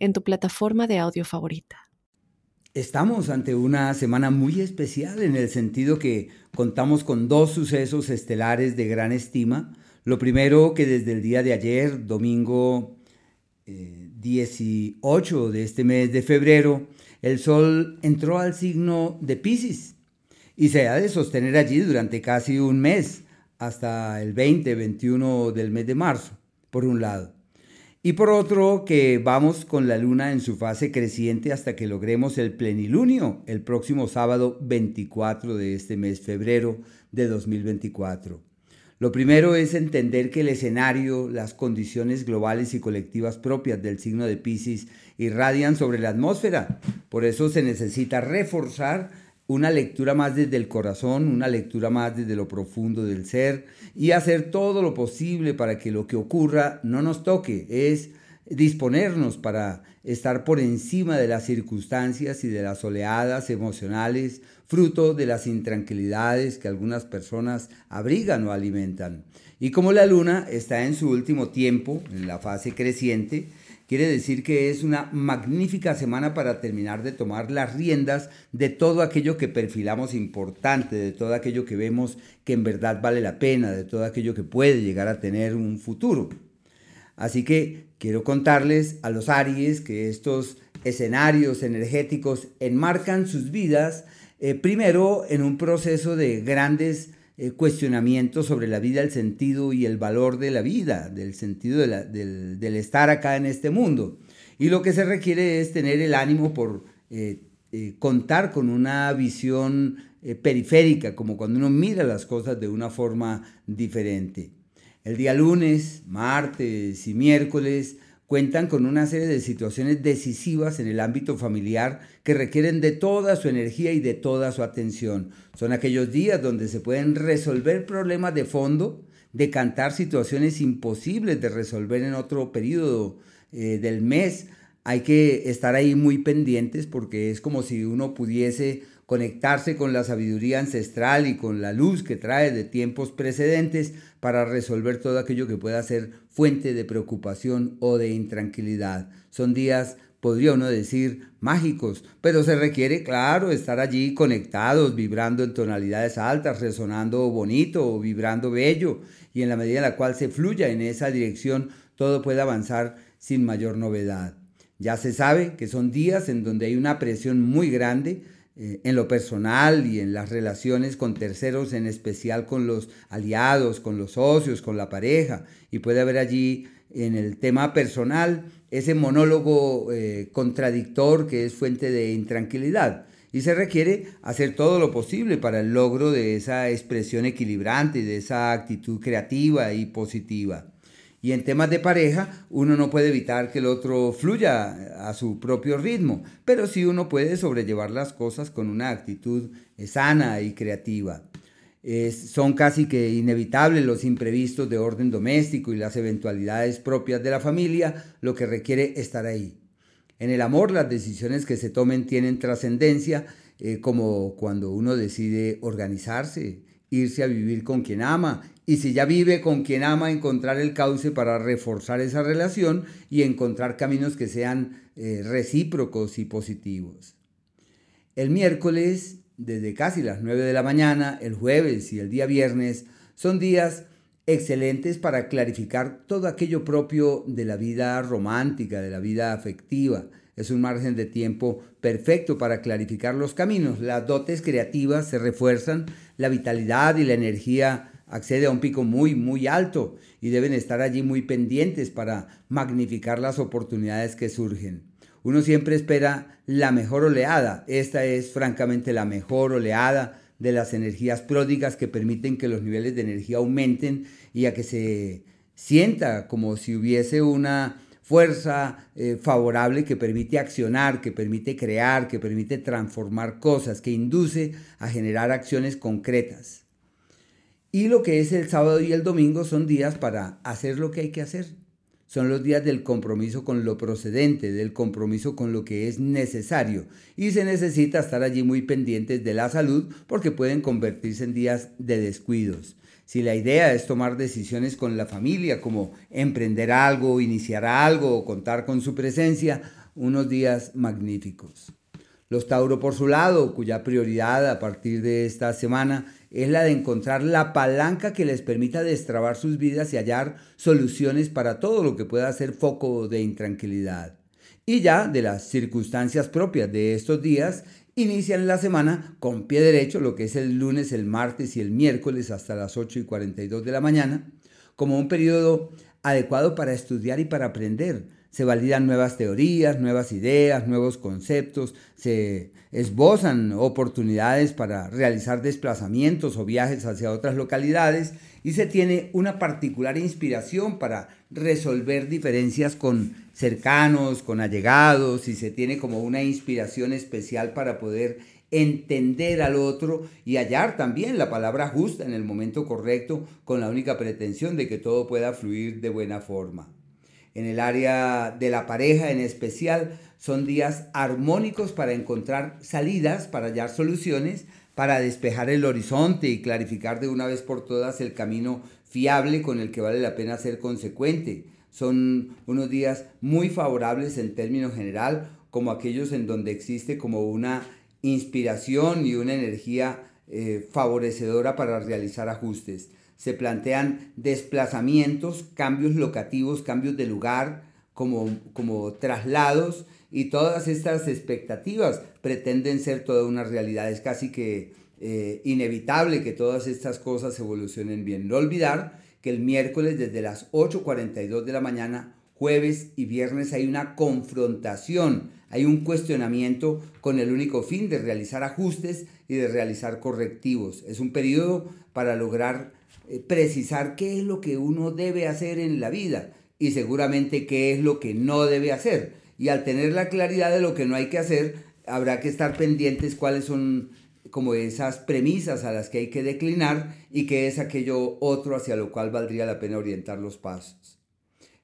en tu plataforma de audio favorita. Estamos ante una semana muy especial en el sentido que contamos con dos sucesos estelares de gran estima. Lo primero que desde el día de ayer, domingo 18 eh, de este mes de febrero, el Sol entró al signo de Pisces y se ha de sostener allí durante casi un mes, hasta el 20-21 del mes de marzo, por un lado. Y por otro, que vamos con la luna en su fase creciente hasta que logremos el plenilunio el próximo sábado 24 de este mes, febrero de 2024. Lo primero es entender que el escenario, las condiciones globales y colectivas propias del signo de Pisces irradian sobre la atmósfera. Por eso se necesita reforzar una lectura más desde el corazón, una lectura más desde lo profundo del ser y hacer todo lo posible para que lo que ocurra no nos toque, es disponernos para estar por encima de las circunstancias y de las oleadas emocionales, fruto de las intranquilidades que algunas personas abrigan o alimentan. Y como la luna está en su último tiempo, en la fase creciente, Quiere decir que es una magnífica semana para terminar de tomar las riendas de todo aquello que perfilamos importante, de todo aquello que vemos que en verdad vale la pena, de todo aquello que puede llegar a tener un futuro. Así que quiero contarles a los Aries que estos escenarios energéticos enmarcan sus vidas eh, primero en un proceso de grandes eh, cuestionamiento sobre la vida, el sentido y el valor de la vida, del sentido del, estar acá en este mundo. Y lo que se requiere es tener el ánimo por eh, eh, contar con una visión periférica, como cuando uno mira las cosas de una forma diferente. El día lunes, martes y miércoles cuentan con una serie de situaciones decisivas en el ámbito familiar que requieren de toda su energía y de toda su atención. Son aquellos días donde se pueden resolver problemas de fondo, decantar situaciones imposibles de resolver en otro periodo eh, del mes. Hay que estar ahí muy pendientes porque es como si uno pudiese conectarse con la sabiduría ancestral y con la luz que trae de tiempos precedentes para resolver todo aquello que pueda ser fuente de preocupación o de intranquilidad. Son días, podría uno decir, mágicos, pero se requiere, claro, estar allí conectados, vibrando en tonalidades altas, resonando bonito o vibrando bello, y en la medida en la cual se fluya en esa dirección, todo puede avanzar sin mayor novedad. Ya se sabe que son días en donde hay una presión muy grande, eh, en lo personal y en las relaciones con terceros, en especial con los aliados, con los socios, con la pareja. Y puede haber allí en el tema personal ese monólogo eh, contradictor que es fuente de intranquilidad. Y se requiere hacer todo lo posible para el logro de esa expresión equilibrante, de esa actitud creativa y positiva. Y en temas de pareja, uno no puede evitar que el otro fluya a su propio ritmo, pero sí uno puede sobrellevar las cosas con una actitud sana y creativa. son casi que inevitables los imprevistos de orden doméstico y las eventualidades propias de la familia, lo que requiere estar ahí. En el amor, las decisiones que se tomen tienen trascendencia, eh, como cuando uno decide organizarse, irse a vivir con quien ama y si ya vive con quien ama, encontrar el cauce para reforzar esa relación y encontrar caminos que sean eh, recíprocos y positivos. El miércoles, desde casi las 9 de la mañana, el jueves y el día viernes, son días excelentes para clarificar todo aquello propio de la vida romántica, de la vida afectiva. Es un margen de tiempo perfecto para clarificar los caminos. Las dotes creativas se refuerzan, la vitalidad y la energía accede a un pico muy, muy alto y deben estar allí muy pendientes para magnificar las oportunidades que surgen. Uno siempre espera la mejor oleada. Esta es francamente la mejor oleada de las energías pródigas que permiten que los niveles de energía aumenten y a que se sienta como si hubiese una fuerza eh, favorable que permite accionar, que permite crear, que permite transformar cosas, que induce a generar acciones concretas. Y lo que es el sábado y el domingo son días para hacer lo que hay que hacer. Son los días del compromiso con lo procedente, del compromiso con lo que es necesario. Y se necesita estar allí muy pendientes de la salud porque pueden convertirse en días de descuidos. Si la idea es tomar decisiones con la familia, como emprender algo, iniciar algo o contar con su presencia, unos días magníficos. Los Tauro por su lado, cuya prioridad a partir de esta semana es la de encontrar la palanca que les permita destrabar sus vidas y hallar soluciones para todo lo que pueda ser foco de intranquilidad. Y ya de las circunstancias propias de estos días, inician la semana con pie derecho, lo que es el lunes, el martes y el miércoles hasta las 8 y 42 de la mañana, como un periodo adecuado para estudiar y para aprender se validan nuevas teorías, nuevas ideas, nuevos conceptos, se esbozan oportunidades para realizar desplazamientos o viajes hacia otras localidades y se tiene una particular inspiración para resolver diferencias con cercanos, con allegados y se tiene como una inspiración especial para poder entender al otro y hallar también la palabra justa en el momento correcto con la única pretensión de que todo pueda fluir de buena forma en el área de la pareja en especial, son días armónicos para encontrar salidas, para hallar soluciones, para despejar el horizonte y clarificar de una vez por todas el camino fiable con el que vale la pena ser consecuente. Son unos días muy favorables en términos general, como aquellos en donde existe como una inspiración y una energía eh, favorecedora para realizar ajustes se plantean desplazamientos, cambios locativos, cambios de lugar, como, como traslados, y todas estas expectativas pretenden ser toda una realidad. Es casi que eh, inevitable que todas estas cosas evolucionen bien. No olvidar que el miércoles desde las 8.42 de la mañana, jueves y viernes hay una confrontación, hay un cuestionamiento con el único fin de realizar ajustes y de realizar correctivos. Es un periodo para lograr precisar qué es lo que uno debe hacer en la vida y seguramente qué es lo que no debe hacer. Y al tener la claridad de lo que no hay que hacer, habrá que estar pendientes cuáles son como esas premisas a las que hay que declinar y qué es aquello otro hacia lo cual valdría la pena orientar los pasos.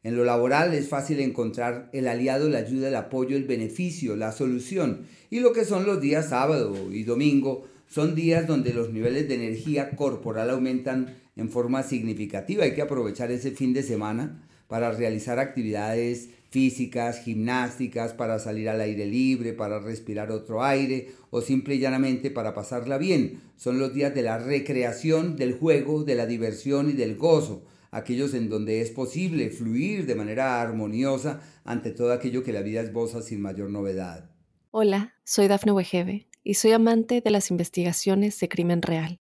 En lo laboral es fácil encontrar el aliado, la ayuda, el apoyo, el beneficio, la solución. Y lo que son los días sábado y domingo son días donde los niveles de energía corporal aumentan en forma significativa. Hay que aprovechar ese fin de semana para realizar actividades físicas, gimnásticas, para salir al aire libre, para respirar otro aire o simple y llanamente para pasarla bien. Son los días de la recreación, del juego, de la diversión y del gozo, aquellos en donde es posible fluir de manera armoniosa ante todo aquello que la vida esboza sin mayor novedad. Hola, soy Dafne Wegebe y soy amante de las investigaciones de crimen real.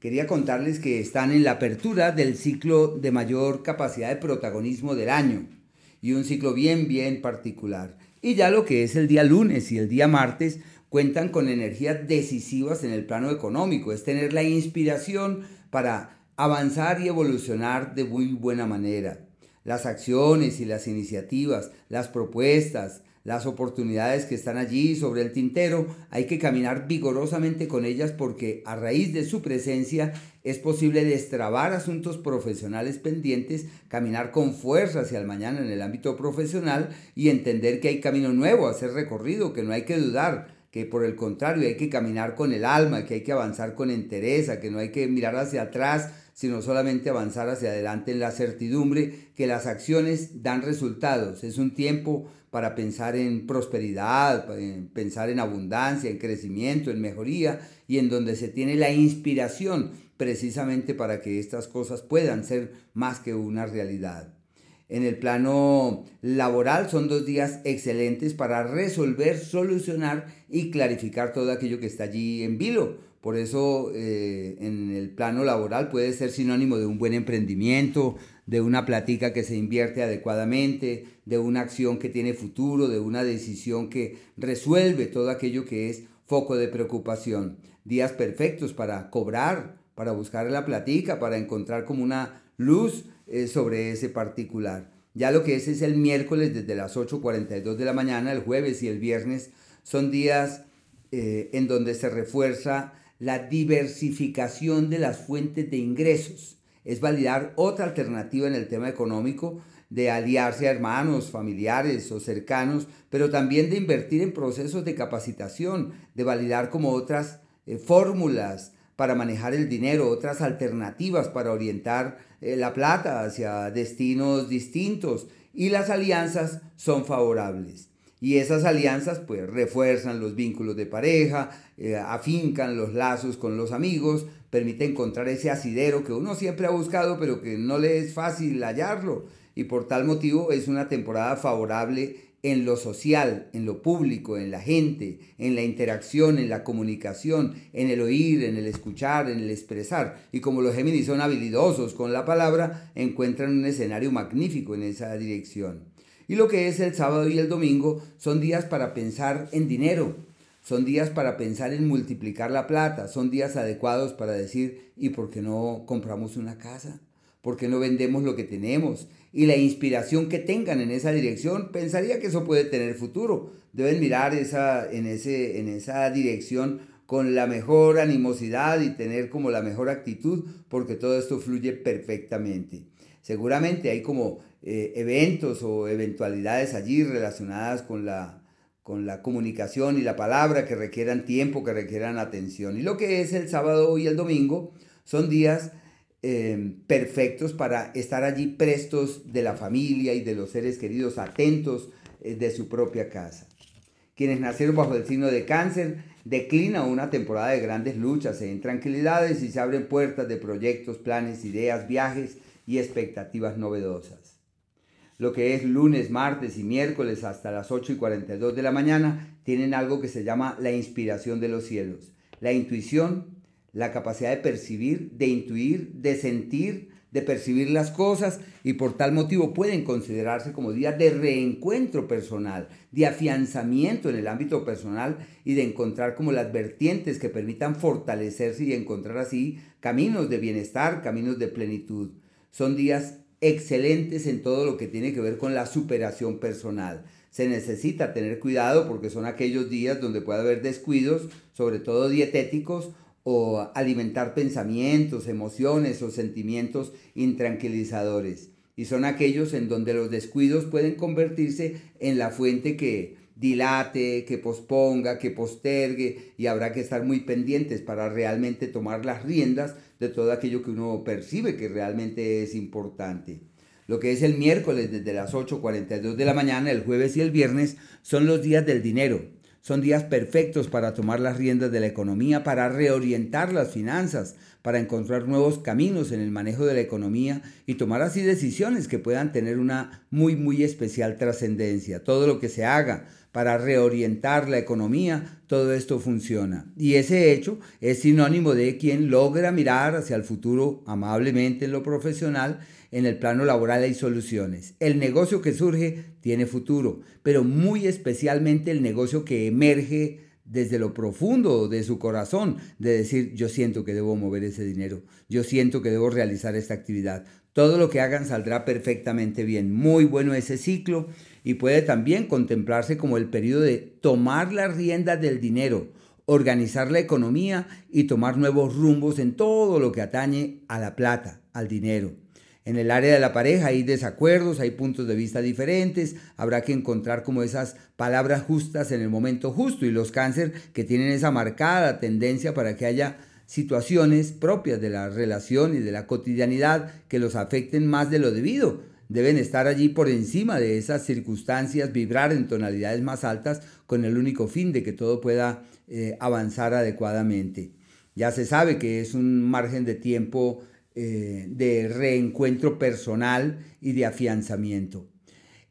quería contarles que están en la apertura del ciclo de mayor capacidad de protagonismo del año y un ciclo bien, bien particular. Y ya lo que es el día lunes y el día martes cuentan con energías decisivas en el plano económico, es tener la inspiración para avanzar y evolucionar de muy buena manera. Las acciones y las iniciativas, las propuestas, las oportunidades que están allí sobre el tintero, hay que caminar vigorosamente con ellas porque a raíz de su presencia es posible destrabar asuntos profesionales pendientes, caminar con fuerza hacia el mañana en el ámbito profesional y entender que hay camino nuevo a ser recorrido, que no hay que dudar, que por el contrario hay que caminar con el alma, que hay que avanzar con entereza, que no hay que mirar hacia atrás, sino solamente avanzar hacia adelante en la certidumbre que las acciones dan resultados. Es un tiempo para pensar en prosperidad, pensar en abundancia, en crecimiento, en mejoría y en donde se tiene la inspiración precisamente para que estas cosas puedan ser más que una realidad. En el plano laboral son dos días excelentes para resolver, solucionar y clarificar todo aquello que está allí en vilo. Por eso eh, en el plano laboral puede ser sinónimo de un buen emprendimiento, de una platica que se invierte adecuadamente, de una acción que tiene futuro, de una decisión que resuelve todo aquello que es foco de preocupación. Días perfectos para cobrar, para buscar la platica, para encontrar como una luz eh, sobre ese particular. Ya lo que es es el miércoles desde las 8.42 de la mañana, el jueves y el viernes son días eh, en donde se refuerza la diversificación de las fuentes de ingresos es validar otra alternativa en el tema económico de aliarse a hermanos, familiares o cercanos, pero también de invertir en procesos de capacitación, de validar como otras eh, fórmulas para manejar el dinero, otras alternativas para orientar eh, la plata hacia destinos distintos y las alianzas son favorables. Y esas alianzas pues refuerzan los vínculos de pareja, eh, afincan los lazos con los amigos, permite encontrar ese asidero que uno siempre ha buscado pero que no le es fácil hallarlo. Y por tal motivo es una temporada favorable en lo social, en lo público, en la gente, en la interacción, en la comunicación, en el oír, en el escuchar, en el expresar. Y como los Géminis son habilidosos con la palabra, encuentran un escenario magnífico en esa dirección. Y lo que es el sábado y el domingo son días para pensar en dinero, son días para pensar en multiplicar la plata, son días adecuados para decir, ¿y por qué no compramos una casa? ¿Por qué no vendemos lo que tenemos? Y la inspiración que tengan en esa dirección, pensaría que eso puede tener futuro. Deben mirar esa, en, ese, en esa dirección con la mejor animosidad y tener como la mejor actitud, porque todo esto fluye perfectamente. Seguramente hay como eh, eventos o eventualidades allí relacionadas con la, con la comunicación y la palabra que requieran tiempo, que requieran atención. Y lo que es el sábado y el domingo son días eh, perfectos para estar allí prestos de la familia y de los seres queridos, atentos eh, de su propia casa. Quienes nacieron bajo el signo de cáncer declina una temporada de grandes luchas e intranquilidades y se abren puertas de proyectos, planes, ideas, viajes y expectativas novedosas lo que es lunes, martes y miércoles hasta las 8 y 42 de la mañana, tienen algo que se llama la inspiración de los cielos. La intuición, la capacidad de percibir, de intuir, de sentir, de percibir las cosas y por tal motivo pueden considerarse como días de reencuentro personal, de afianzamiento en el ámbito personal y de encontrar como las vertientes que permitan fortalecerse y encontrar así caminos de bienestar, caminos de plenitud. Son días excelentes en todo lo que tiene que ver con la superación personal. Se necesita tener cuidado porque son aquellos días donde puede haber descuidos, sobre todo dietéticos, o alimentar pensamientos, emociones o sentimientos intranquilizadores. Y son aquellos en donde los descuidos pueden convertirse en la fuente que dilate, que posponga, que postergue y habrá que estar muy pendientes para realmente tomar las riendas de todo aquello que uno percibe que realmente es importante. Lo que es el miércoles desde las 8.42 de la mañana, el jueves y el viernes son los días del dinero. Son días perfectos para tomar las riendas de la economía, para reorientar las finanzas, para encontrar nuevos caminos en el manejo de la economía y tomar así decisiones que puedan tener una muy, muy especial trascendencia. Todo lo que se haga para reorientar la economía, todo esto funciona. Y ese hecho es sinónimo de quien logra mirar hacia el futuro amablemente en lo profesional, en el plano laboral hay soluciones. El negocio que surge tiene futuro, pero muy especialmente el negocio que emerge desde lo profundo de su corazón, de decir, yo siento que debo mover ese dinero, yo siento que debo realizar esta actividad. Todo lo que hagan saldrá perfectamente bien. Muy bueno ese ciclo y puede también contemplarse como el periodo de tomar las riendas del dinero, organizar la economía y tomar nuevos rumbos en todo lo que atañe a la plata, al dinero. En el área de la pareja hay desacuerdos, hay puntos de vista diferentes, habrá que encontrar como esas palabras justas en el momento justo y los cáncer que tienen esa marcada tendencia para que haya situaciones propias de la relación y de la cotidianidad que los afecten más de lo debido deben estar allí por encima de esas circunstancias, vibrar en tonalidades más altas con el único fin de que todo pueda eh, avanzar adecuadamente. Ya se sabe que es un margen de tiempo eh, de reencuentro personal y de afianzamiento.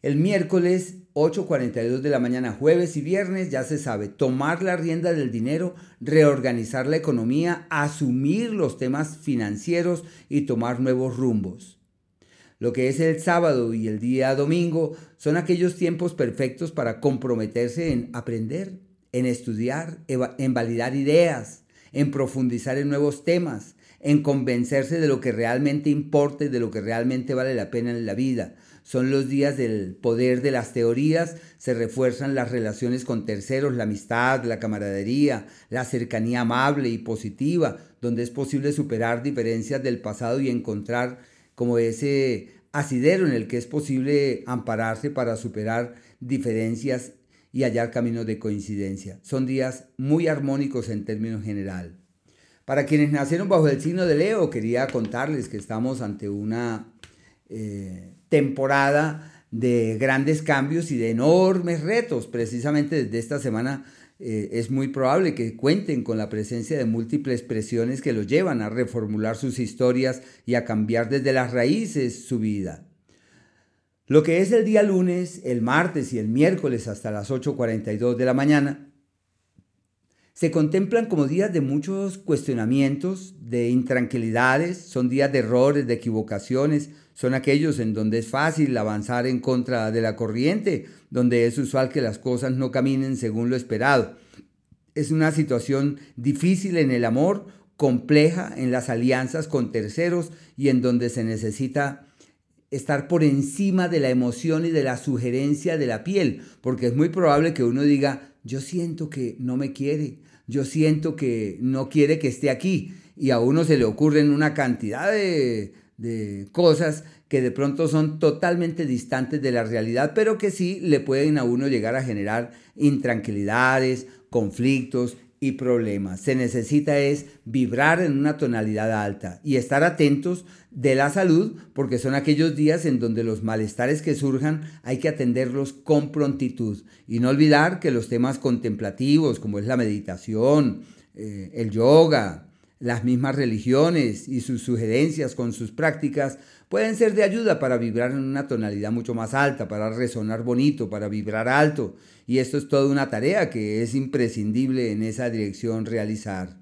El miércoles 8.42 de la mañana, jueves y viernes, ya se sabe, tomar la rienda del dinero, reorganizar la economía, asumir los temas financieros y tomar nuevos rumbos. Lo que es el sábado y el día domingo son aquellos tiempos perfectos para comprometerse en aprender, en estudiar, en validar ideas, en profundizar en nuevos temas, en convencerse de lo que realmente importa y de lo que realmente vale la pena en la vida. Son los días del poder de las teorías, se refuerzan las relaciones con terceros, la amistad, la camaradería, la cercanía amable y positiva, donde es posible superar diferencias del pasado y encontrar como ese asidero en el que es posible ampararse para superar diferencias y hallar caminos de coincidencia. Son días muy armónicos en términos general. Para quienes nacieron bajo el signo de Leo, quería contarles que estamos ante una eh, temporada de grandes cambios y de enormes retos. Precisamente desde esta semana eh, es muy probable que cuenten con la presencia de múltiples presiones que los llevan a reformular sus historias y a cambiar desde las raíces su vida. Lo que es el día lunes, el martes y el miércoles hasta las 8.42 de la mañana, se contemplan como días de muchos cuestionamientos, de intranquilidades, son días de errores, de equivocaciones, son aquellos en donde es fácil avanzar en contra de la corriente, donde es usual que las cosas no caminen según lo esperado. Es una situación difícil en el amor, compleja en las alianzas con terceros y en donde se necesita estar por encima de la emoción y de la sugerencia de la piel, porque es muy probable que uno diga, yo siento que no me quiere, yo siento que no quiere que esté aquí, y a uno se le ocurren una cantidad de, de cosas que de pronto son totalmente distantes de la realidad, pero que sí le pueden a uno llegar a generar intranquilidades, conflictos y problemas. Se necesita es vibrar en una tonalidad alta y estar atentos de la salud porque son aquellos días en donde los malestares que surjan hay que atenderlos con prontitud y no olvidar que los temas contemplativos como es la meditación, eh, el yoga, las mismas religiones y sus sugerencias con sus prácticas pueden ser de ayuda para vibrar en una tonalidad mucho más alta, para resonar bonito, para vibrar alto. Y esto es toda una tarea que es imprescindible en esa dirección realizar.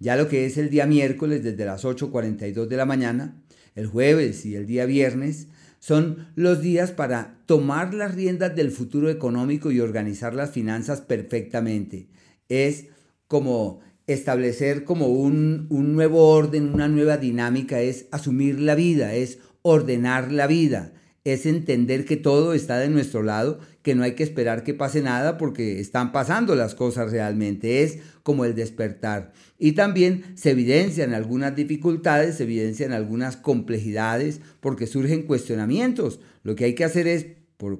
Ya lo que es el día miércoles desde las 8.42 de la mañana, el jueves y el día viernes, son los días para tomar las riendas del futuro económico y organizar las finanzas perfectamente. Es como establecer como un, nuevo orden, una nueva dinámica, es asumir la vida, es ordenar la vida, es entender que todo está de nuestro lado, que no hay que esperar que pase nada porque están pasando las cosas realmente, es como el despertar. Y también se evidencian algunas dificultades, se evidencian algunas complejidades porque surgen cuestionamientos. Lo que hay que hacer es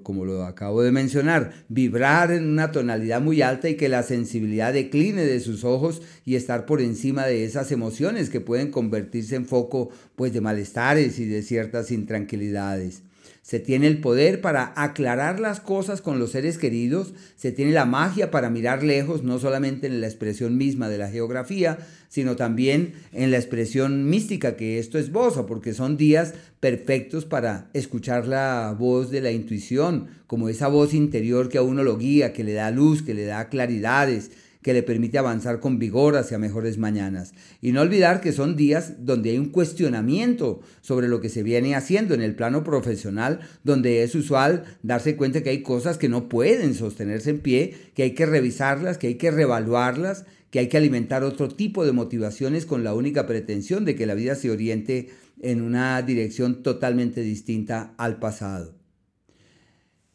como lo acabo de mencionar, vibrar en una tonalidad muy alta y que la sensibilidad decline de sus ojos y estar por encima de esas emociones que pueden convertirse en foco pues de malestares y de ciertas intranquilidades. Se tiene el poder para aclarar las cosas con los seres queridos, se tiene la magia para mirar lejos, no solamente en la expresión misma de la geografía, sino también en la expresión mística que esto esboza, porque son días perfectos para escuchar la voz de la intuición, como esa voz interior que a uno lo guía, que le da luz, que le da claridades, que le permite avanzar con vigor hacia mejores mañanas. Y no olvidar que son días donde hay un cuestionamiento sobre lo que se viene haciendo en el plano profesional, donde es usual darse cuenta que hay cosas que no pueden sostenerse en pie, que hay que revisarlas, que hay que revaluarlas, que hay que alimentar otro tipo de motivaciones con la única pretensión de que la vida se oriente en una dirección totalmente distinta al pasado.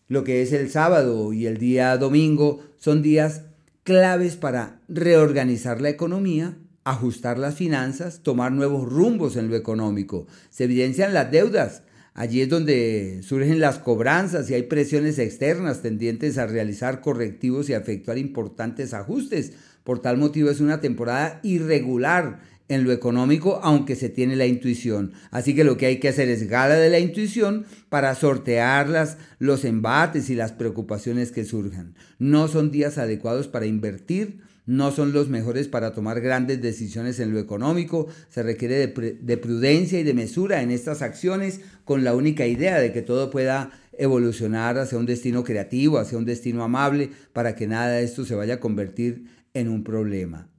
Lo que es el sábado y el día domingo son días claves para reorganizar la economía, ajustar las finanzas, tomar nuevos rumbos en lo económico. Se evidencian las deudas. Allí es donde surgen las cobranzas y hay presiones externas tendientes a realizar correctivos y a efectuar importantes ajustes. Por tal motivo es una temporada irregular en lo económico, aunque se tiene la intuición. Así que lo que hay que hacer es gala de la intuición para sortear los embates y las preocupaciones que surjan. No son días adecuados para invertir, no son los mejores para tomar grandes decisiones en lo económico. Se requiere de, de prudencia y de mesura en estas acciones con la única idea de que todo pueda evolucionar hacia un destino creativo, hacia un destino amable, para que nada de esto se vaya a convertir en un problema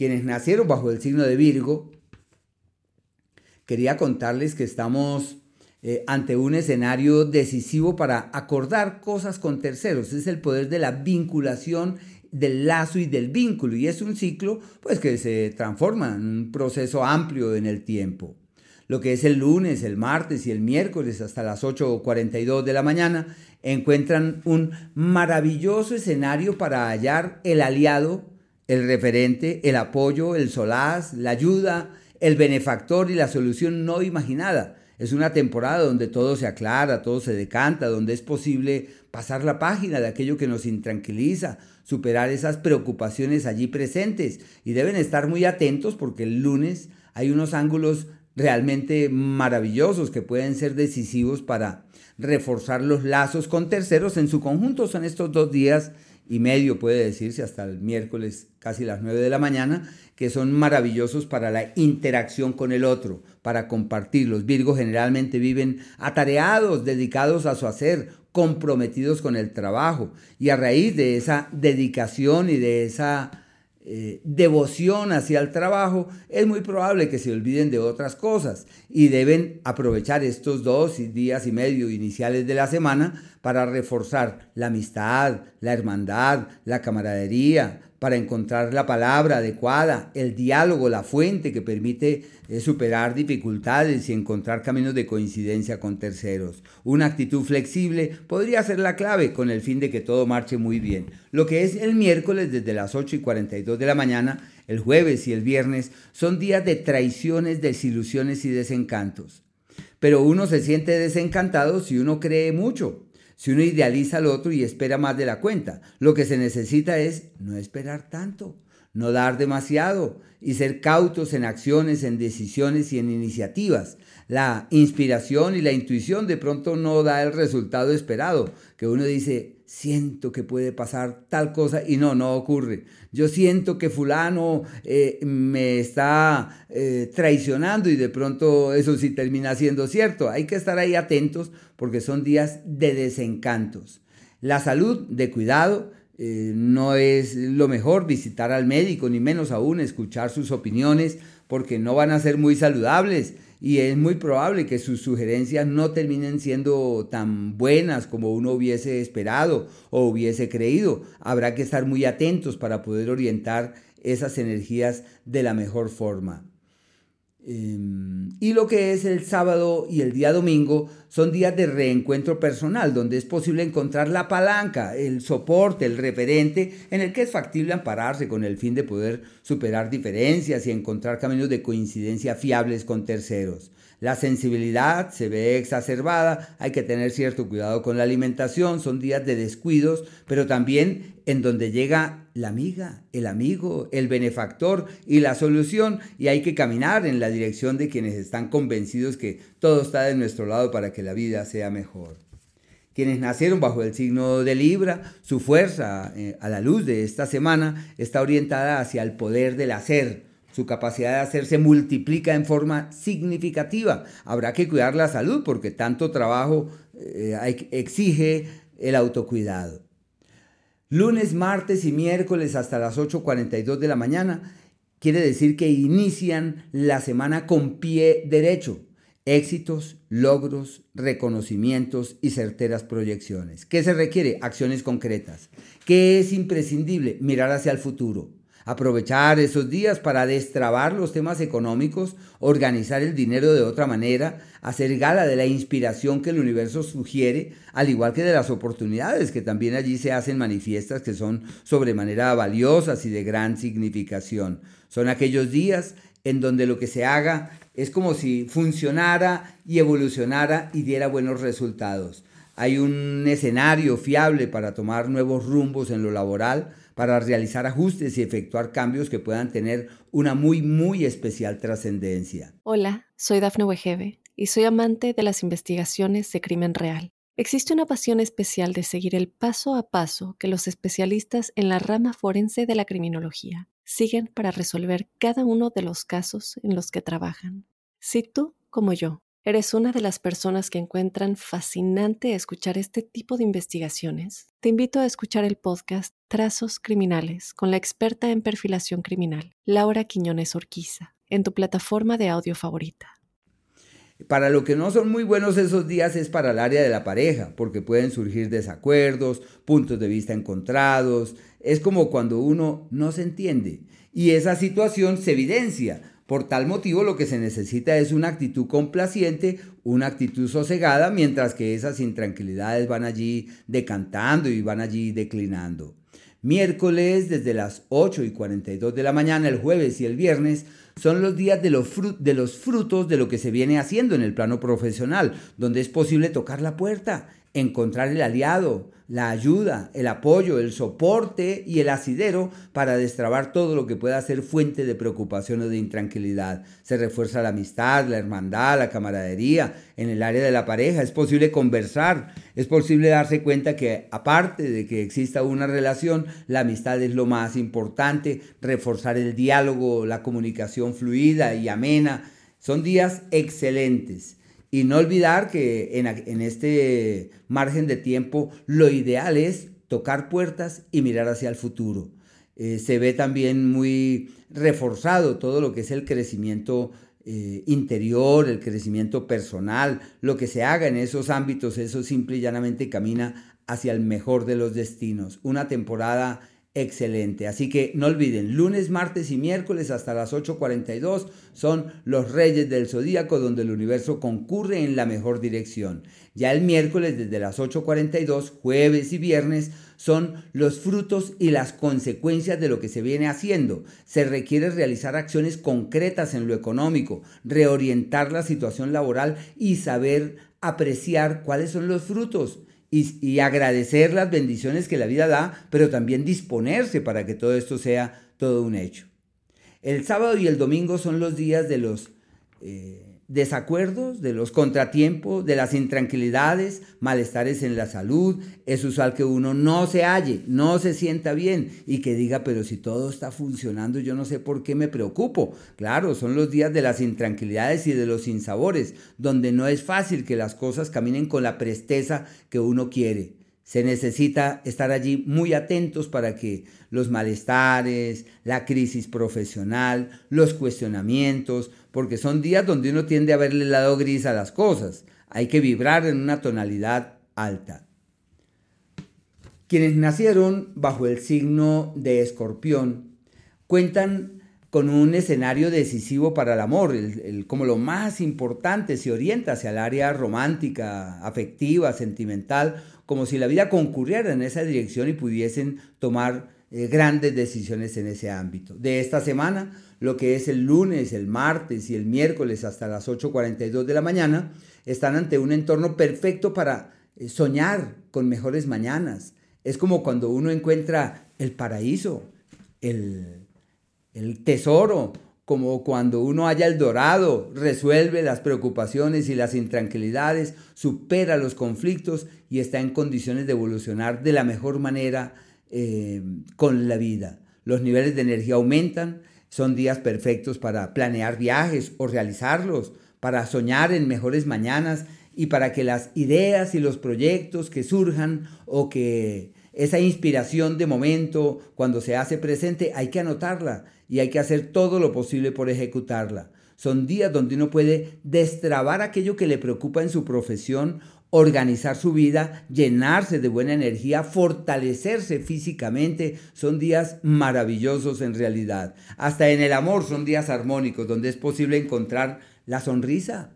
quienes nacieron bajo el signo de Virgo, quería contarles que estamos eh, ante un escenario decisivo para acordar cosas con terceros. Es el poder de la vinculación, del lazo y del vínculo. Y es un ciclo pues, que se transforma en un proceso amplio en el tiempo. Lo que es el lunes, el martes y el miércoles hasta las 8.42 de la mañana encuentran un maravilloso escenario para hallar el aliado el referente, el apoyo, el solaz, la ayuda, el benefactor y la solución no imaginada. Es una temporada donde todo se aclara, todo se decanta, donde es posible pasar la página de aquello que nos intranquiliza, superar esas preocupaciones allí presentes. Y deben estar muy atentos porque el lunes hay unos ángulos realmente maravillosos que pueden ser decisivos para reforzar los lazos con terceros en su conjunto. Son estos dos días y medio, puede decirse, hasta el miércoles casi las 9 de la mañana, que son maravillosos para la interacción con el otro, para compartir. Los Virgos generalmente viven atareados, dedicados a su hacer, comprometidos con el trabajo. Y a raíz de esa dedicación y de esa eh, devoción hacia el trabajo, es muy probable que se olviden de otras cosas y deben aprovechar estos dos días y medio iniciales de la semana para reforzar la amistad, la hermandad, la camaradería, para encontrar la palabra adecuada, el diálogo, la fuente que permite eh, superar dificultades y encontrar caminos de coincidencia con terceros. Una actitud flexible podría ser la clave con el fin de que todo marche muy bien. Lo que es el miércoles desde las 8 y 42 de la mañana, el jueves y el viernes son días de traiciones, desilusiones y desencantos. Pero uno se siente desencantado si uno cree mucho si uno idealiza al otro y espera más de la cuenta. Lo que se necesita es no esperar tanto, no dar demasiado y ser cautos en acciones, en decisiones y en iniciativas. La inspiración y la intuición de pronto no da el resultado esperado, que uno dice, siento que puede pasar tal cosa y no, no ocurre. Yo siento que fulano eh, me está eh, traicionando y de pronto eso sí termina siendo cierto. Hay que estar ahí atentos porque son días de desencantos. La salud, de cuidado, eh, no es lo mejor visitar al médico, ni menos aún escuchar sus opiniones, porque no van a ser muy saludables y es muy probable que sus sugerencias no terminen siendo tan buenas como uno hubiese esperado o hubiese creído. Habrá que estar muy atentos para poder orientar esas energías de la mejor forma. Em, y lo que es el sábado y el día domingo son días de reencuentro personal, donde es posible encontrar la palanca, el soporte, el referente, en el que es factible ampararse con el fin de poder superar diferencias y encontrar caminos de coincidencia fiables con terceros. La sensibilidad se ve exacerbada, hay que tener cierto cuidado con la alimentación, son días de descuidos, pero también en donde llega la amiga, el amigo, el benefactor y la solución, y hay que caminar en la dirección de quienes están convencidos que todo está de nuestro lado para que la vida sea mejor. Quienes nacieron bajo el signo de Libra, su fuerza eh, a la luz de esta semana está orientada hacia el poder del hacer, su capacidad de hacerse multiplica en forma significativa. Habrá que cuidar la salud porque tanto trabajo eh, exige el autocuidado. Lunes, martes y miércoles hasta las 8.42 de la mañana quiere decir que inician la semana con pie derecho. Éxitos, logros, reconocimientos y certeras proyecciones. ¿Qué se requiere? Acciones concretas. ¿Qué es imprescindible? Mirar hacia el futuro aprovechar esos días para destrabar los temas económicos, organizar el dinero de otra manera, hacer gala de la inspiración que el universo sugiere, al igual que de las oportunidades que también allí se hacen manifiestas que son sobremanera valiosas y de gran significación. Son aquellos días en donde lo que se haga es como si funcionara y evolucionara y diera buenos resultados. Hay un escenario fiable para tomar nuevos rumbos en lo laboral, para realizar ajustes y efectuar cambios que puedan tener una muy, muy especial trascendencia. Hola, soy Dafne Wegebe y soy amante de las investigaciones de crimen real. Existe una pasión especial de seguir el paso a paso que los especialistas en la rama forense de la criminología siguen para resolver cada uno de los casos en los que trabajan. Si tú, como yo, ¿Eres una de las personas que encuentran fascinante escuchar este tipo de investigaciones? Te invito a escuchar el podcast Trazos Criminales con la experta en perfilación criminal, Laura Quiñones Orquiza, en tu plataforma de audio favorita. Para lo que no son muy buenos esos días es para el área de la pareja, porque pueden surgir desacuerdos, puntos de vista encontrados. Es como cuando uno no se entiende y esa situación se evidencia por tal motivo lo que se necesita es una actitud complaciente, una actitud sosegada, mientras que esas intranquilidades van allí decantando y van allí declinando. Miércoles desde las 8 y 42 de la mañana, el jueves y el viernes son los días de los, de los frutos de lo que se viene haciendo en el plano profesional, donde es posible tocar la puerta, encontrar el aliado, la ayuda, el apoyo, el soporte y el asidero para destrabar todo lo que pueda ser fuente de preocupación o de intranquilidad. Se refuerza la amistad, la hermandad, la camaradería en el área de la pareja. Es posible conversar, es posible darse cuenta que aparte de que exista una relación, la amistad es lo más importante, reforzar el diálogo, la comunicación fluida y amena. Son días excelentes. Y no olvidar que en, este margen de tiempo lo ideal es tocar puertas y mirar hacia el futuro. Eh, se ve también muy reforzado todo lo que es el crecimiento eh, interior, el crecimiento personal, lo que se haga en esos ámbitos, eso simple y llanamente camina hacia el mejor de los destinos. Una temporada excelente. Así que no olviden, lunes, martes y miércoles hasta las 8.42 son los reyes del zodíaco donde el universo concurre en la mejor dirección. Ya el miércoles desde las 8.42, jueves y viernes son los frutos y las consecuencias de lo que se viene haciendo. Se requiere realizar acciones concretas en lo económico, reorientar la situación laboral y saber apreciar cuáles son los frutos y, agradecer las bendiciones que la vida da, pero también disponerse para que todo esto sea todo un hecho. El sábado y el domingo son los días de los eh, desacuerdos, de los contratiempos, de las intranquilidades, malestares en la salud. Es usual que uno no se halle, no se sienta bien y que diga, pero si todo está funcionando, yo no sé por qué me preocupo. Claro, son los días de las intranquilidades y de los sinsabores, donde no es fácil que las cosas caminen con la presteza que uno quiere. Se necesita estar allí muy atentos para que los malestares, la crisis profesional, los cuestionamientos, porque son días donde uno tiende a verle el lado gris a las cosas. Hay que vibrar en una tonalidad alta. Quienes nacieron bajo el signo de escorpión cuentan con un escenario decisivo para el amor, como lo más importante se orienta hacia el área romántica, afectiva, sentimental, como si la vida concurriera en esa dirección y pudiesen tomar eh, grandes decisiones en ese ámbito. De esta semana, lo que es el lunes, el martes y el miércoles hasta las 8.42 de la mañana, están ante un entorno perfecto para eh, soñar con mejores mañanas. Es como cuando uno encuentra el paraíso, el, el tesoro, como cuando uno halla el dorado, resuelve las preocupaciones y las intranquilidades, supera los conflictos y está en condiciones de evolucionar de la mejor manera eh, con la vida. Los niveles de energía aumentan, son días perfectos para planear viajes o realizarlos, para soñar en mejores mañanas y para que las ideas y los proyectos que surjan o que esa inspiración de momento cuando se hace presente hay que anotarla y hay que hacer todo lo posible por ejecutarla. Son días donde uno puede destrabar aquello que le preocupa en su profesión organizar su vida, llenarse de buena energía, fortalecerse físicamente. Son días maravillosos en realidad. Hasta en el amor son días armónicos donde es posible encontrar la sonrisa,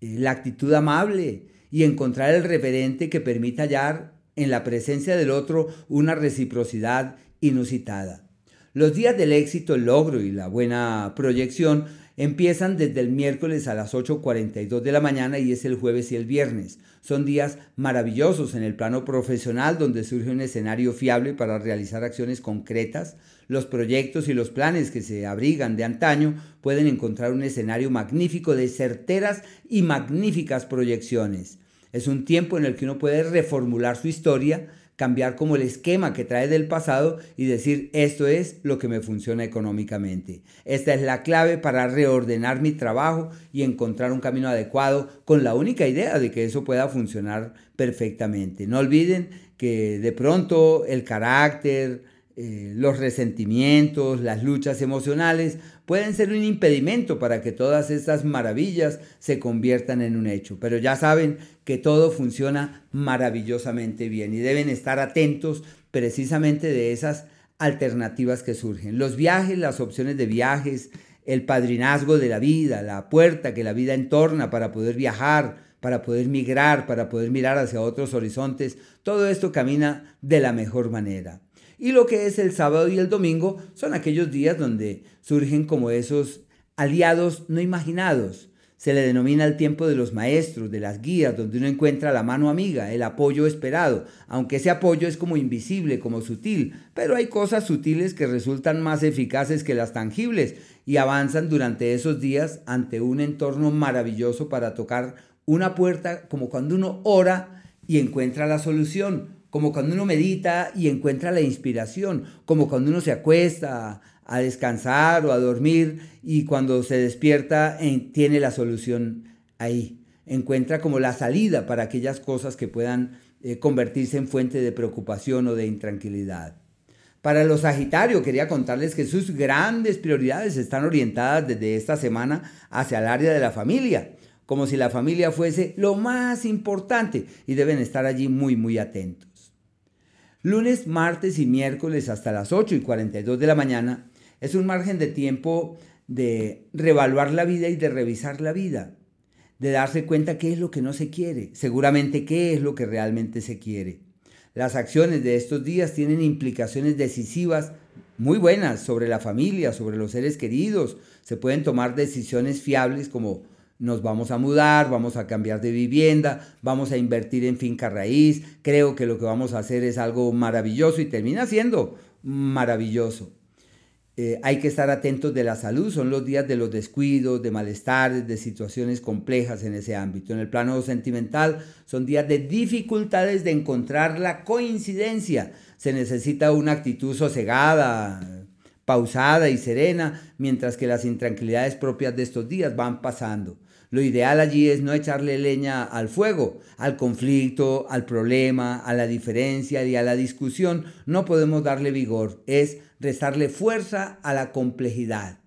eh, la actitud amable y encontrar el referente que permita hallar en la presencia del otro una reciprocidad inusitada. Los días del éxito, el logro y la buena proyección empiezan desde el miércoles a las 8.42 de la mañana y es el jueves y el viernes. Son días maravillosos en el plano profesional donde surge un escenario fiable para realizar acciones concretas. Los proyectos y los planes que se abrigan de antaño pueden encontrar un escenario magnífico de certeras y magníficas proyecciones. Es un tiempo en el que uno puede reformular su historia, cambiar como el esquema que trae del pasado y decir esto es lo que me funciona económicamente. Esta es la clave para reordenar mi trabajo y encontrar un camino adecuado con la única idea de que eso pueda funcionar perfectamente. No olviden que de pronto el carácter, eh, los resentimientos, las luchas emocionales pueden ser un impedimento para que todas estas maravillas se conviertan en un hecho. Pero ya saben que todo funciona maravillosamente bien y deben estar atentos precisamente de esas alternativas que surgen. Los viajes, las opciones de viajes, el padrinazgo de la vida, la puerta que la vida entorna para poder viajar, para poder migrar, para poder mirar hacia otros horizontes, todo esto camina de la mejor manera. Y lo que es el sábado y el domingo son aquellos días donde surgen como esos aliados no imaginados. Se le denomina el tiempo de los maestros, de las guías, donde uno encuentra la mano amiga, el apoyo esperado, aunque ese apoyo es como invisible, como sutil, pero hay cosas sutiles que resultan más eficaces que las tangibles y avanzan durante esos días ante un entorno maravilloso para tocar una puerta como cuando uno ora y encuentra la solución, como cuando uno medita y encuentra la inspiración, como cuando uno se acuesta a, descansar o a dormir y cuando se despierta tiene la solución ahí, encuentra como la salida para aquellas cosas que puedan eh, convertirse en fuente de preocupación o de intranquilidad. Para los Sagitarios quería contarles que sus grandes prioridades están orientadas desde esta semana hacia el área de la familia, como si la familia fuese lo más importante y deben estar allí muy muy atentos. Lunes, martes y miércoles hasta las 8 y 42 de la mañana es un margen de tiempo de revaluar la vida y de revisar la vida, de darse cuenta qué es lo que no se quiere, seguramente qué es lo que realmente se quiere. Las acciones de estos días tienen implicaciones decisivas muy buenas sobre la familia, sobre los seres queridos. Se pueden tomar decisiones fiables como nos vamos a mudar, vamos a cambiar de vivienda, vamos a invertir en finca raíz, creo que lo que vamos a hacer es algo maravilloso y termina siendo maravilloso. Eh, hay que estar atentos de la salud, son los días de los descuidos, de malestares, de situaciones complejas en ese ámbito. En el plano sentimental son días de dificultades de encontrar la coincidencia. Se necesita una actitud sosegada, pausada y serena, mientras que las intranquilidades propias de estos días van pasando. Lo ideal allí es no echarle leña al fuego, al conflicto, al problema, a la diferencia y a la discusión. No podemos darle vigor, es restarle fuerza a la complejidad.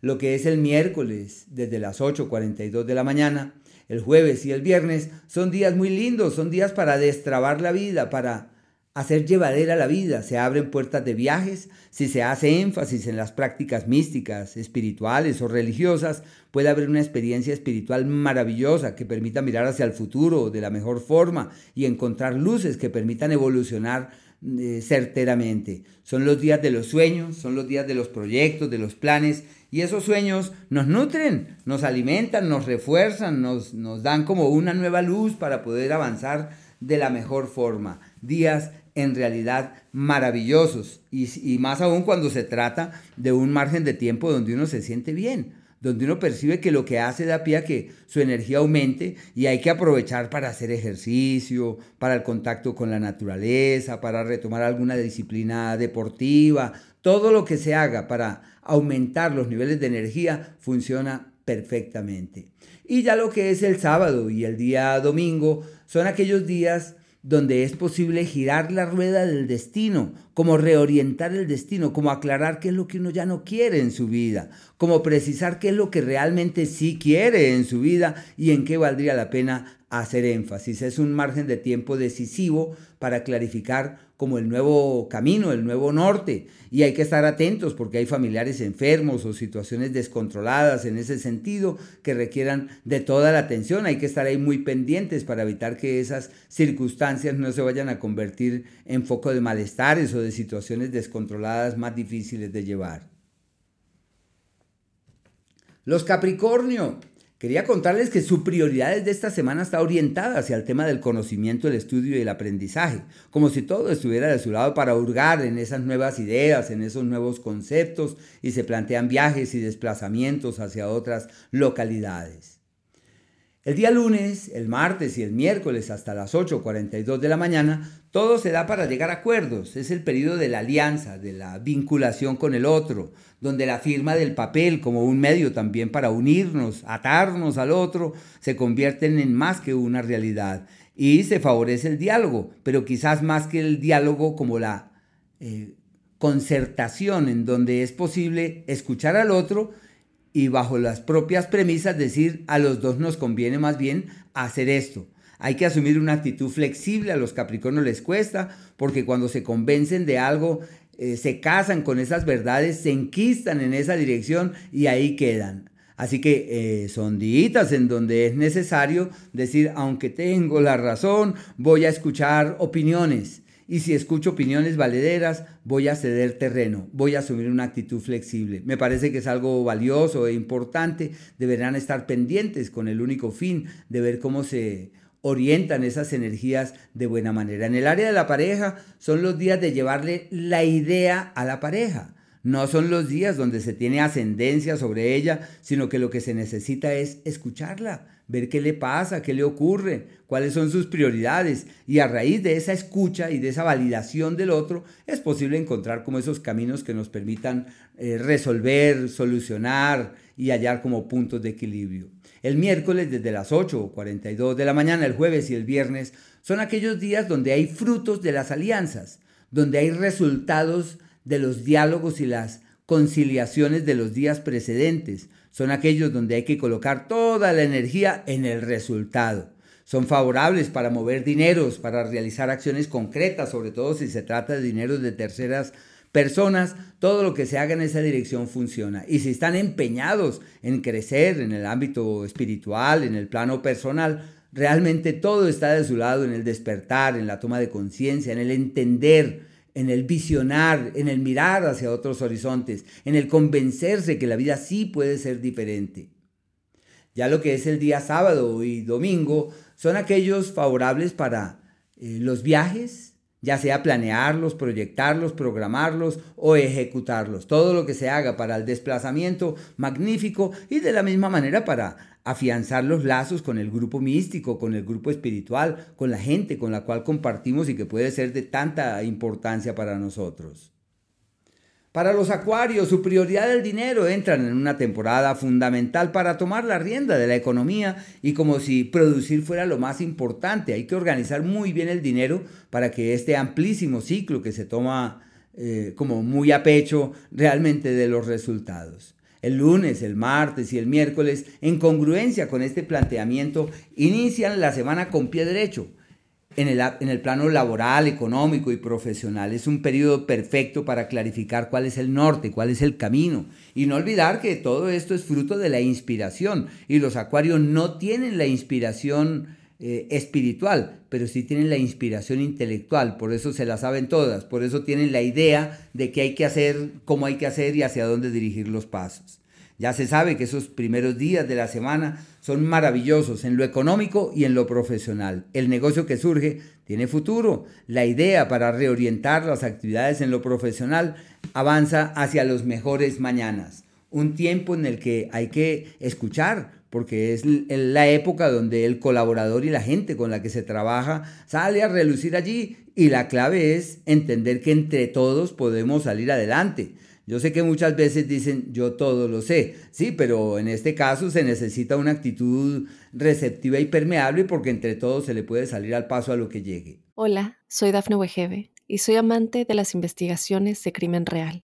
Lo que es el miércoles, desde las 8.42 de la mañana, el jueves y el viernes, son días muy lindos, son días para destrabar la vida, para hacer llevadera la vida, se abren puertas de viajes, si se hace énfasis en las prácticas místicas, espirituales o religiosas, puede haber una experiencia espiritual maravillosa que permita mirar hacia el futuro de la mejor forma y encontrar luces que permitan evolucionar eh, certeramente. Son los días de los sueños, son los días de los proyectos, de los planes, y esos sueños nos nutren, nos alimentan, nos refuerzan, nos, nos dan como una nueva luz para poder avanzar de la mejor forma. Días en realidad maravillosos y, más aún cuando se trata de un margen de tiempo donde uno se siente bien, donde uno percibe que lo que hace da pie a que su energía aumente y hay que aprovechar para hacer ejercicio, para el contacto con la naturaleza, para retomar alguna disciplina deportiva, todo lo que se haga para aumentar los niveles de energía funciona perfectamente. Y ya lo que es el sábado y el día domingo son aquellos días donde es posible girar la rueda del destino, como reorientar el destino, como aclarar qué es lo que uno ya no quiere en su vida, como precisar qué es lo que realmente sí quiere en su vida y en qué valdría la pena hacer énfasis. Es un margen de tiempo decisivo para clarificar como el nuevo camino, el nuevo norte. Y hay que estar atentos porque hay familiares enfermos o situaciones descontroladas en ese sentido que requieran de toda la atención. Hay que estar ahí muy pendientes para evitar que esas circunstancias no se vayan a convertir en foco de malestares o de situaciones descontroladas más difíciles de llevar. Los Capricornio Quería contarles que su prioridad de esta semana está orientada hacia el tema del conocimiento, el estudio y el aprendizaje, como si todo estuviera de su lado para hurgar en esas nuevas ideas, en esos nuevos conceptos y se plantean viajes y desplazamientos hacia otras localidades. El día lunes, el martes y el miércoles hasta las 8.42 de la mañana, todo se da para llegar a acuerdos. Es el periodo de la alianza, de la vinculación con el otro, donde la firma del papel como un medio también para unirnos, atarnos al otro, se convierten en más que una realidad. Y se favorece el diálogo, pero quizás más que el diálogo como la eh, concertación en donde es posible escuchar al otro y bajo las propias premisas decir a los dos nos conviene más bien hacer esto. Hay que asumir una actitud flexible, a los Capricornios les cuesta, porque cuando se convencen de algo, eh, se casan con esas verdades, se enquistan en esa dirección y ahí quedan. Así que eh, son días en donde es necesario decir, aunque tengo la razón, voy a escuchar opiniones y si escucho opiniones valederas, voy a ceder terreno, voy a asumir una actitud flexible. Me parece que es algo valioso e importante. Deberán estar pendientes con el único fin de ver cómo se orientan esas energías de buena manera. En el área de la pareja son los días de llevarle la idea a la pareja. No son los días donde se tiene ascendencia sobre ella, sino que lo que se necesita es escucharla, ver qué le pasa, qué le ocurre, cuáles son sus prioridades. Y a raíz de esa escucha y de esa validación del otro, es posible encontrar como esos caminos que nos permitan eh, resolver, solucionar y hallar como puntos de equilibrio. El miércoles desde las 8.42 de la mañana, el jueves y el viernes son aquellos días donde hay frutos de las alianzas, donde hay resultados de los diálogos y las conciliaciones de los días precedentes. Son aquellos donde hay que colocar toda la energía en el resultado. Son favorables para mover dineros, para realizar acciones concretas, sobre todo si se trata de dinero de terceras personas, todo lo que se haga en esa dirección funciona. Y si están empeñados en crecer en el ámbito espiritual, en el plano personal, realmente todo está de su lado en el despertar, en la toma de conciencia, en el entender en el visionar, en el mirar hacia otros horizontes, en el convencerse que la vida sí puede ser diferente. Ya lo que es el día sábado y domingo son aquellos favorables para eh, los viajes, ya sea planearlos, proyectarlos, programarlos o ejecutarlos. Todo lo que se haga para el desplazamiento, magnífico, y de la misma manera para afianzar los lazos con el grupo místico, con el grupo espiritual, con la gente con la cual compartimos y que puede ser de tanta importancia para nosotros. Para los acuarios, su prioridad del dinero entran en una temporada fundamental para tomar la rienda de la economía y como si producir fuera lo más importante. Hay que organizar muy bien el dinero para que este amplísimo ciclo que se toma eh, como muy a pecho realmente de los resultados. El lunes, el martes y el miércoles, en congruencia con este planteamiento, inician la semana con pie derecho en el, plano laboral, económico y profesional. Es un periodo perfecto para clarificar cuál es el norte, cuál es el camino. Y no olvidar que todo esto es fruto de la inspiración. Y los acuarios no tienen la inspiración eh, espiritual, pero sí tienen la inspiración intelectual. Por eso se la saben todas. Por eso tienen la idea de qué hay que hacer, cómo hay que hacer y hacia dónde dirigir los pasos. Ya se sabe que esos primeros días de la semana son maravillosos en lo económico y en lo profesional. El negocio que surge tiene futuro. La idea para reorientar las actividades en lo profesional avanza hacia los mejores mañanas. Un tiempo en el que hay que escuchar, porque es la época donde el colaborador y la gente con la que se trabaja sale a relucir allí y la clave es entender que entre todos podemos salir adelante. Yo sé que muchas veces dicen yo todo lo sé, sí, pero en este caso se necesita una actitud receptiva y permeable porque entre todos se le puede salir al paso a lo que llegue. Hola, soy Dafne Wegebe y soy amante de las investigaciones de crimen real.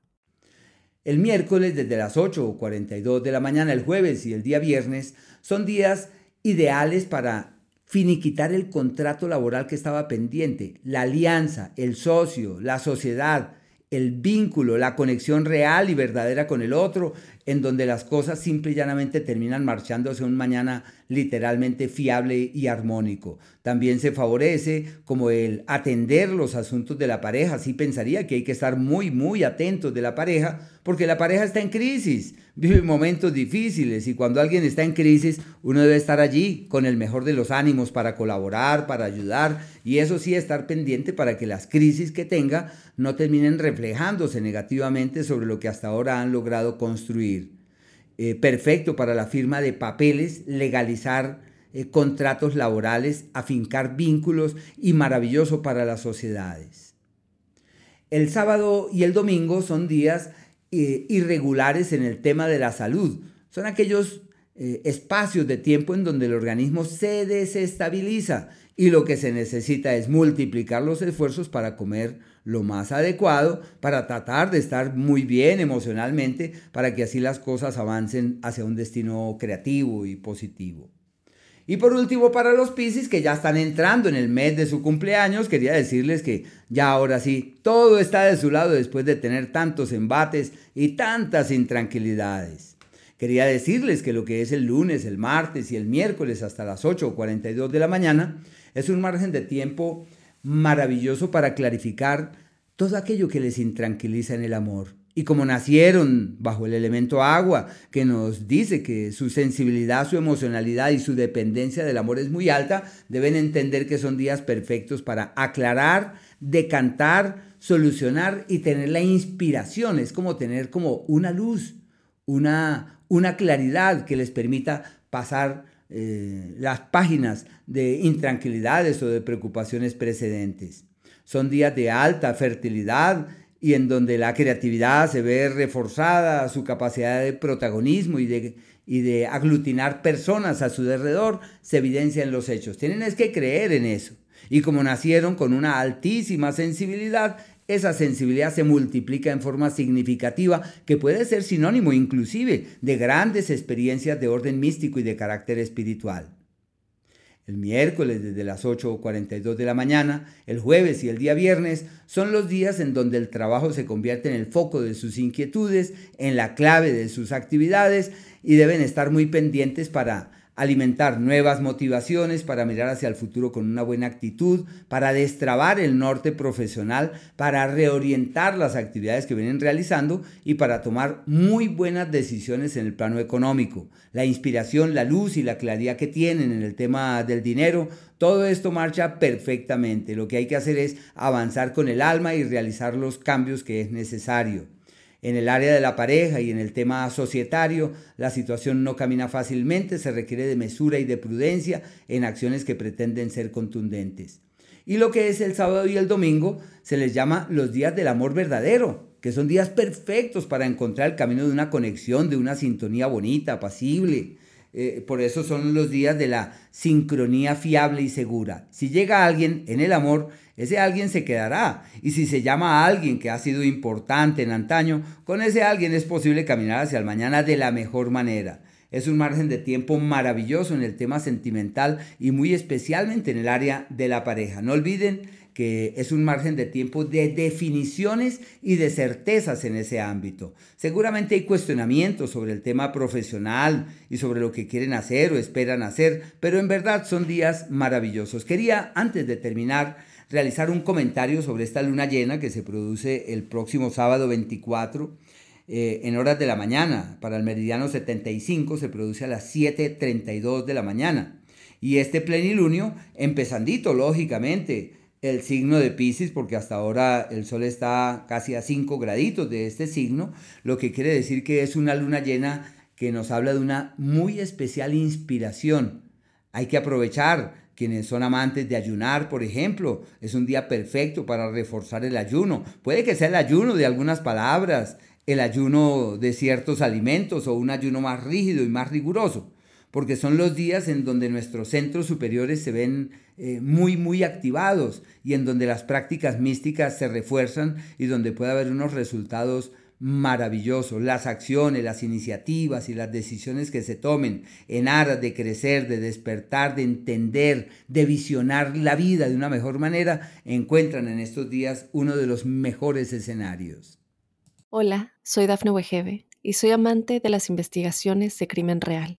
El miércoles desde las 8.42 de la mañana, el jueves y el día viernes son días ideales para finiquitar el contrato laboral que estaba pendiente, la alianza, el socio, la sociedad, el vínculo, la conexión real y verdadera con el otro, en donde las cosas simple y llanamente terminan marchando hacia un mañana literalmente fiable y armónico. También se favorece como el atender los asuntos de la pareja. Sí pensaría que hay que estar muy, muy atentos de la pareja, porque la pareja está en crisis, vive momentos difíciles y cuando alguien está en crisis, uno debe estar allí con el mejor de los ánimos para colaborar, para ayudar y eso sí, estar pendiente para que las crisis que tenga no terminen reflejándose negativamente sobre lo que hasta ahora han logrado construir. Eh, perfecto para la firma de papeles, legalizar eh, contratos laborales, afincar vínculos y maravilloso para las sociedades. El sábado y el domingo son días eh, irregulares en el tema de la salud. Son aquellos espacios de tiempo en donde el organismo se desestabiliza y lo que se necesita es multiplicar los esfuerzos para comer lo más adecuado, para tratar de estar muy bien emocionalmente, para que así las cosas avancen hacia un destino creativo y positivo. Y por último, para los Piscis que ya están entrando en el mes de su cumpleaños, quería decirles que ya ahora sí, todo está de su lado después de tener tantos embates y tantas intranquilidades. Quería decirles que lo que es el lunes, el martes y el miércoles hasta las 8.42 de la mañana es un margen de tiempo maravilloso para clarificar todo aquello que les intranquiliza en el amor. Y como nacieron bajo el elemento agua, que nos dice que su sensibilidad, su emocionalidad y su dependencia del amor es muy alta, deben entender que son días perfectos para aclarar, decantar, solucionar y tener la inspiración. Es como tener como una luz, una, una claridad que les permita pasar eh, las páginas de intranquilidades o de preocupaciones precedentes. Son días de alta fertilidad y en donde la creatividad se ve reforzada, su capacidad de protagonismo y de, y de aglutinar personas a su alrededor se evidencia en los hechos. Tienen es que creer en eso. Y como nacieron con una altísima sensibilidad, esa sensibilidad se multiplica en forma significativa que puede ser sinónimo inclusive de grandes experiencias de orden místico y de carácter espiritual. El miércoles desde las 8.42 de la mañana, el jueves y el día viernes son los días en donde el trabajo se convierte en el foco de sus inquietudes, en la clave de sus actividades y deben estar muy pendientes para alimentar nuevas motivaciones para mirar hacia el futuro con una buena actitud, para destrabar el norte profesional, para reorientar las actividades que vienen realizando y para tomar muy buenas decisiones en el plano económico. La inspiración, la luz y la claridad que tienen en el tema del dinero, todo esto marcha perfectamente. Lo que hay que hacer es avanzar con el alma y realizar los cambios que es necesario. En el área de la pareja y en el tema societario, la situación no camina fácilmente, se requiere de mesura y de prudencia en acciones que pretenden ser contundentes. Y lo que es el sábado y el domingo se les llama los días del amor verdadero, que son días perfectos para encontrar el camino de una conexión, de una sintonía bonita, apacible. Eh, por eso son los días de la sincronía fiable y segura. Si llega alguien en el amor, ese alguien se quedará. Y si se llama a alguien que ha sido importante en antaño, con ese alguien es posible caminar hacia el mañana de la mejor manera. Es un margen de tiempo maravilloso en el tema sentimental y muy especialmente en el área de la pareja. No olviden que es un margen de tiempo de definiciones y de certezas en ese ámbito. Seguramente hay cuestionamientos sobre el tema profesional y sobre lo que quieren hacer o esperan hacer, pero en verdad son días maravillosos. Quería, antes de terminar, realizar un comentario sobre esta luna llena que se produce el próximo sábado 24 eh, en horas de la mañana. Para el meridiano 75 se produce a las 7.32 de la mañana. Y este plenilunio, empezandito, lógicamente, el signo de Pisces, porque hasta ahora el Sol está casi a 5 graditos de este signo, lo que quiere decir que es una luna llena que nos habla de una muy especial inspiración. Hay que aprovechar quienes son amantes de ayunar, por ejemplo, es un día perfecto para reforzar el ayuno. Puede que sea el ayuno de algunas palabras, el ayuno de ciertos alimentos o un ayuno más rígido y más riguroso, porque son los días en donde nuestros centros superiores se ven eh, muy, muy activados y en donde las prácticas místicas se refuerzan y donde puede haber unos resultados maravilloso. Las acciones, las iniciativas y las decisiones que se tomen en aras de crecer, de despertar, de entender, de visionar la vida de una mejor manera, encuentran en estos días uno de los mejores escenarios. Hola, soy Dafne Wegebe y soy amante de las investigaciones de crimen real.